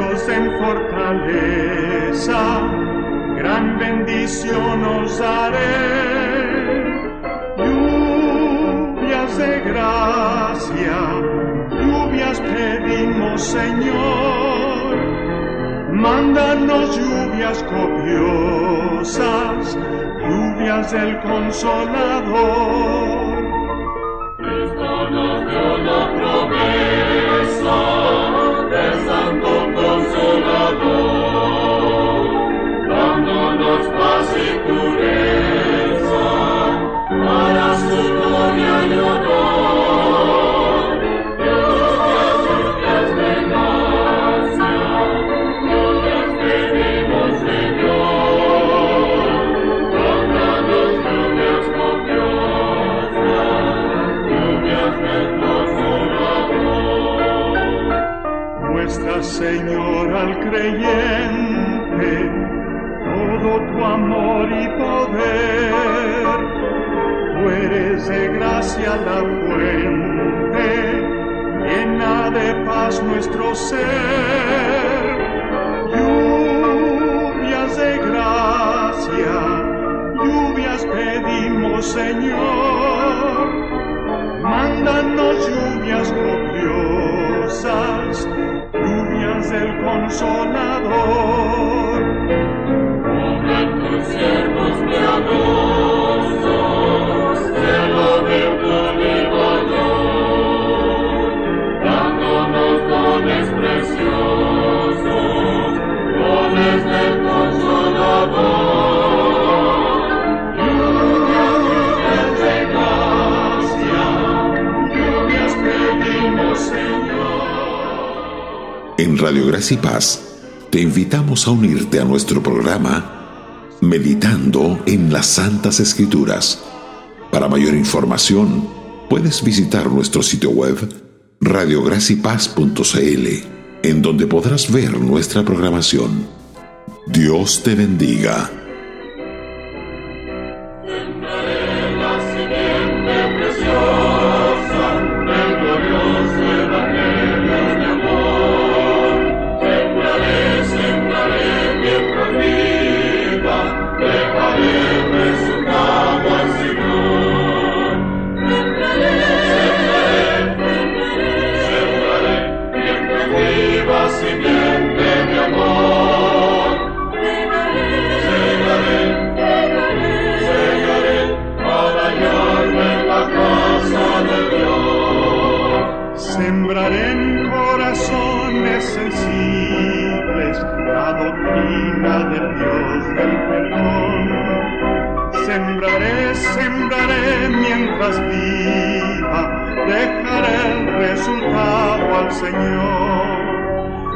En fortaleza, gran bendición os daré. Lluvias de gracia, lluvias pedimos Señor, mándanos lluvias copiosas, lluvias del consolador Señor, el En Radio Gracia y Paz te invitamos a unirte a nuestro programa Meditando en las Santas Escrituras. Para mayor información, puedes visitar nuestro sitio web radiogracipaz.cl, en donde podrás ver nuestra programación. Dios te bendiga.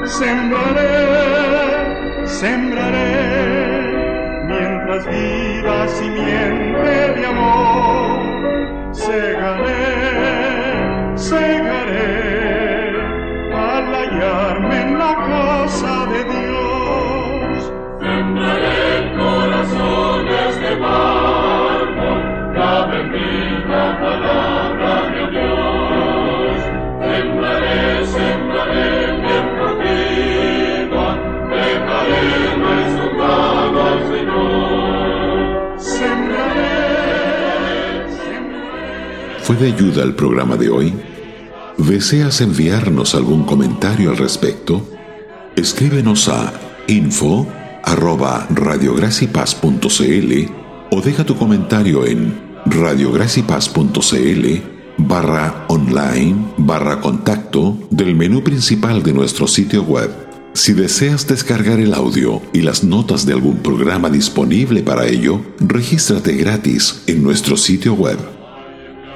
Sembraré, sembraré, mientras viva simiente de amor. Segaré, segaré, ¿Fue de ayuda el programa de hoy? ¿Deseas enviarnos algún comentario al respecto? Escríbenos a info arroba o deja tu comentario en radiogracipaz.cl barra online barra contacto del menú principal de nuestro sitio web. Si deseas descargar el audio y las notas de algún programa disponible para ello, regístrate gratis en nuestro sitio web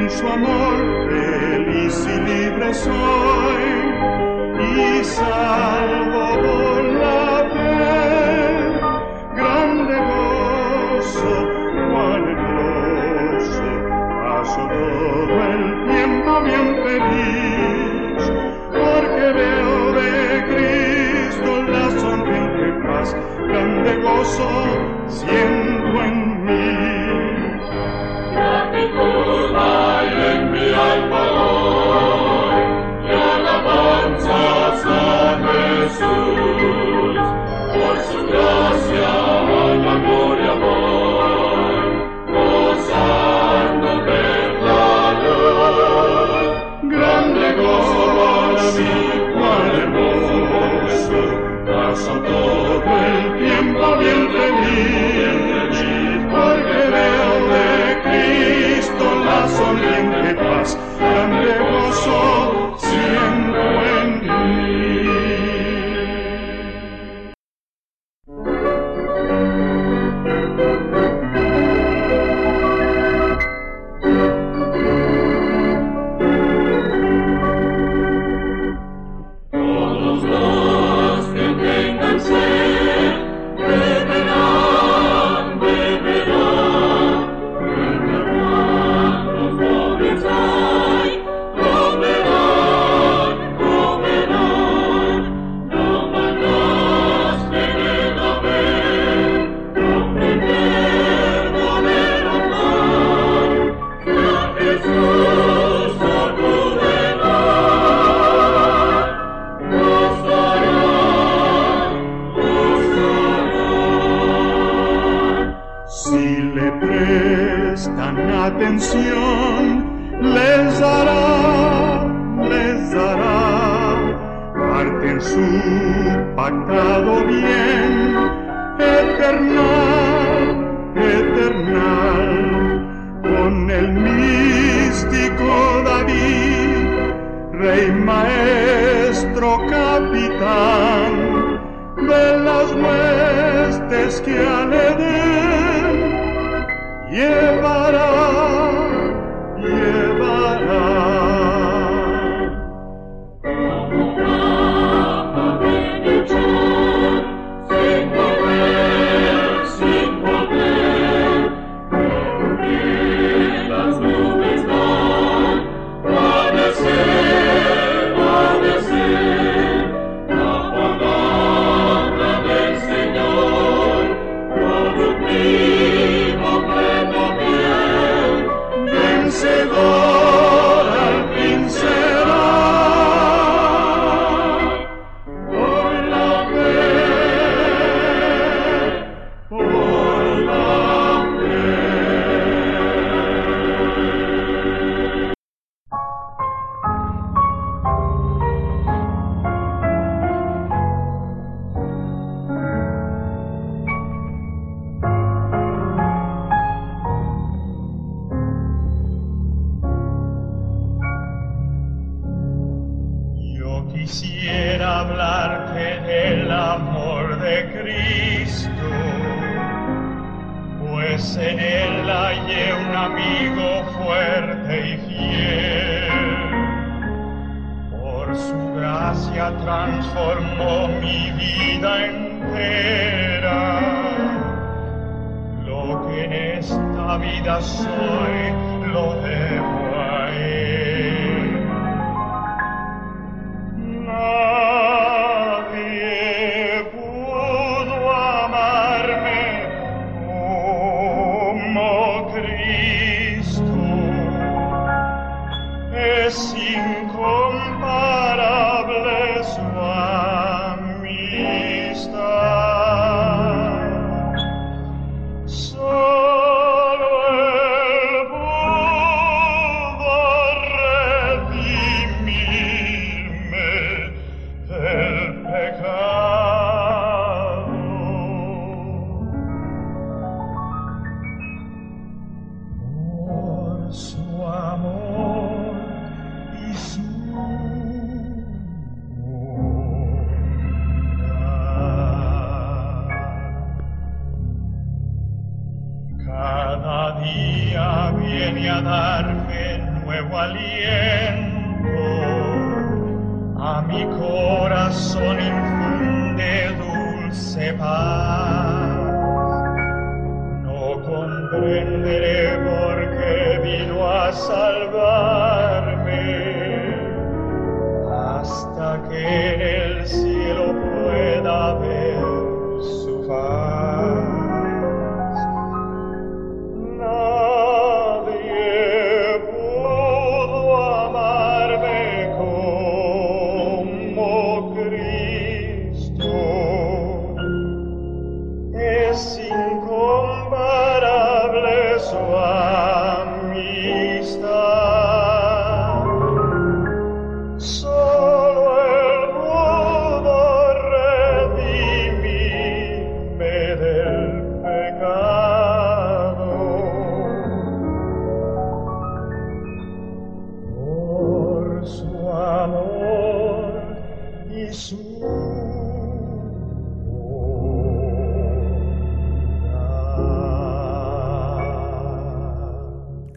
en su amor feliz y libre soy y salvo por la fe. Grande gozo, cuán hermoso, paso todo el tiempo bien feliz, porque veo de Cristo la sonriente paz. Grande gozo, siento en que le lleva transformó mi vida entera. Lo que en esta vida soy lo debo a él. Nadie pudo amarme como Cristo. Es aliento, a mi corazón infunde dulce paz. No comprenderé por qué vino a salvar.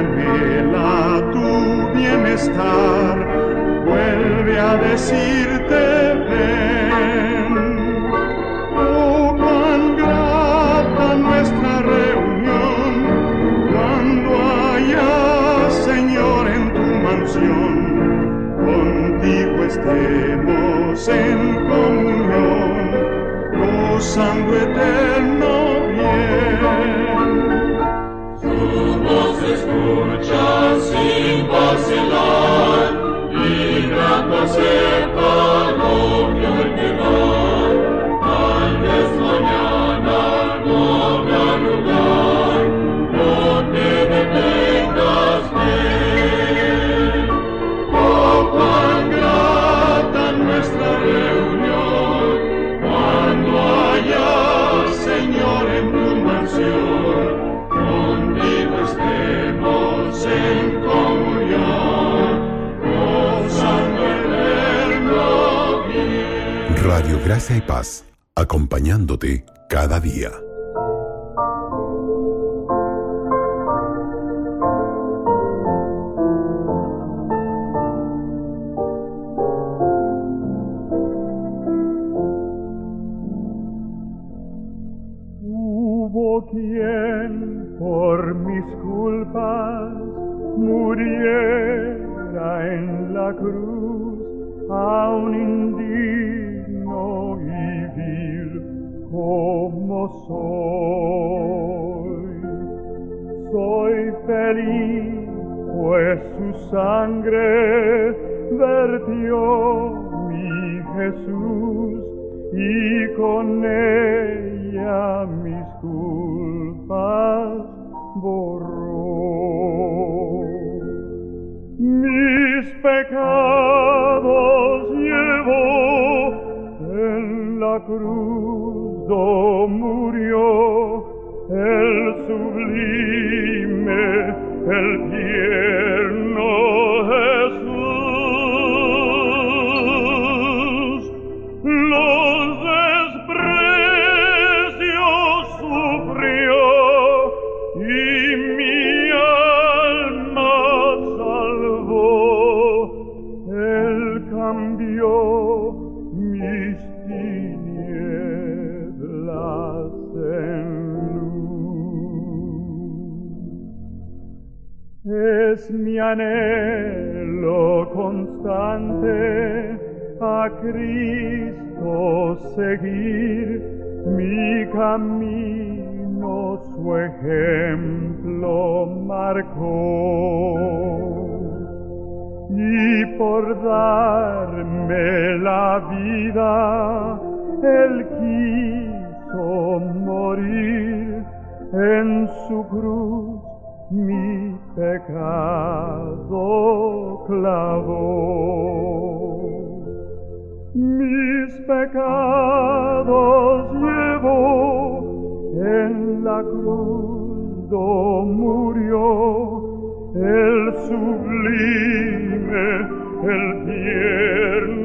anhela tu bienestar, vuelve a decirte gracia y paz, acompañándote cada día. Hubo quien por mis culpas muriera en la cruz, un indigno como soy. Soy feliz, pues su sangre vertió mi Jesús y con ella mis culpas borró. pecados llevó en la cruz do murió el sublime, el tierno Jesús. Los desprecios sufrió y mi alma salvó. Él cambió mis tinieblas Es mi anhelo constante a Cristo seguir mi camino, su ejemplo marcó. Y por darme la vida, Él quiso morir en su cruz, mi pecado clavó. Mis pecados llevó en la cruz murió el sublime, el tierno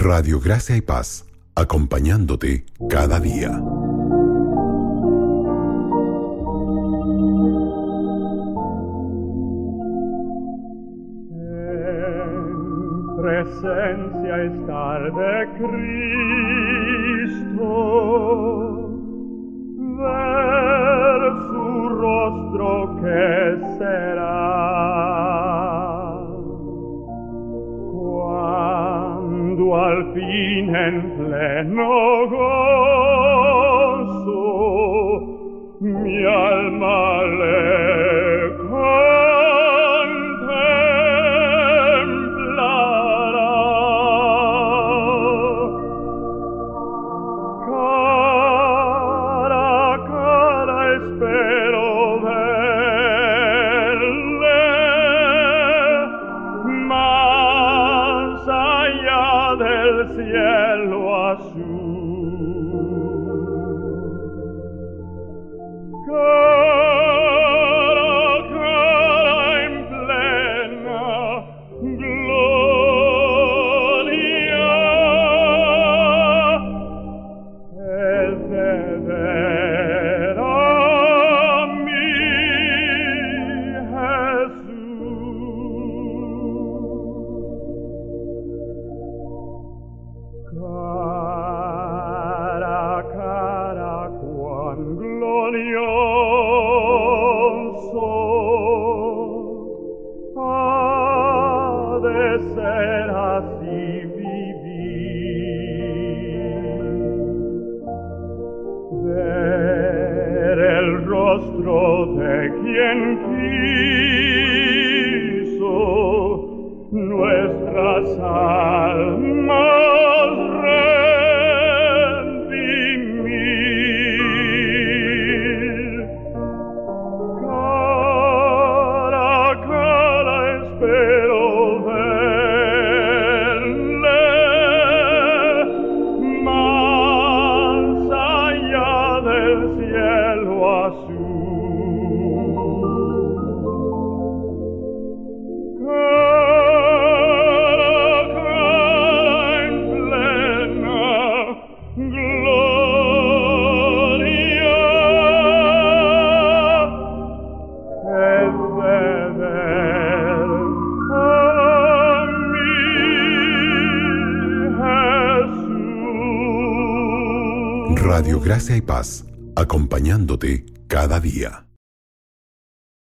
Radio Gracia y Paz, acompañándote cada día. En presencia estar de Cristo, ver su rostro que será. al finen pleno gozo mi alma Gracia y Paz, acompañándote cada día.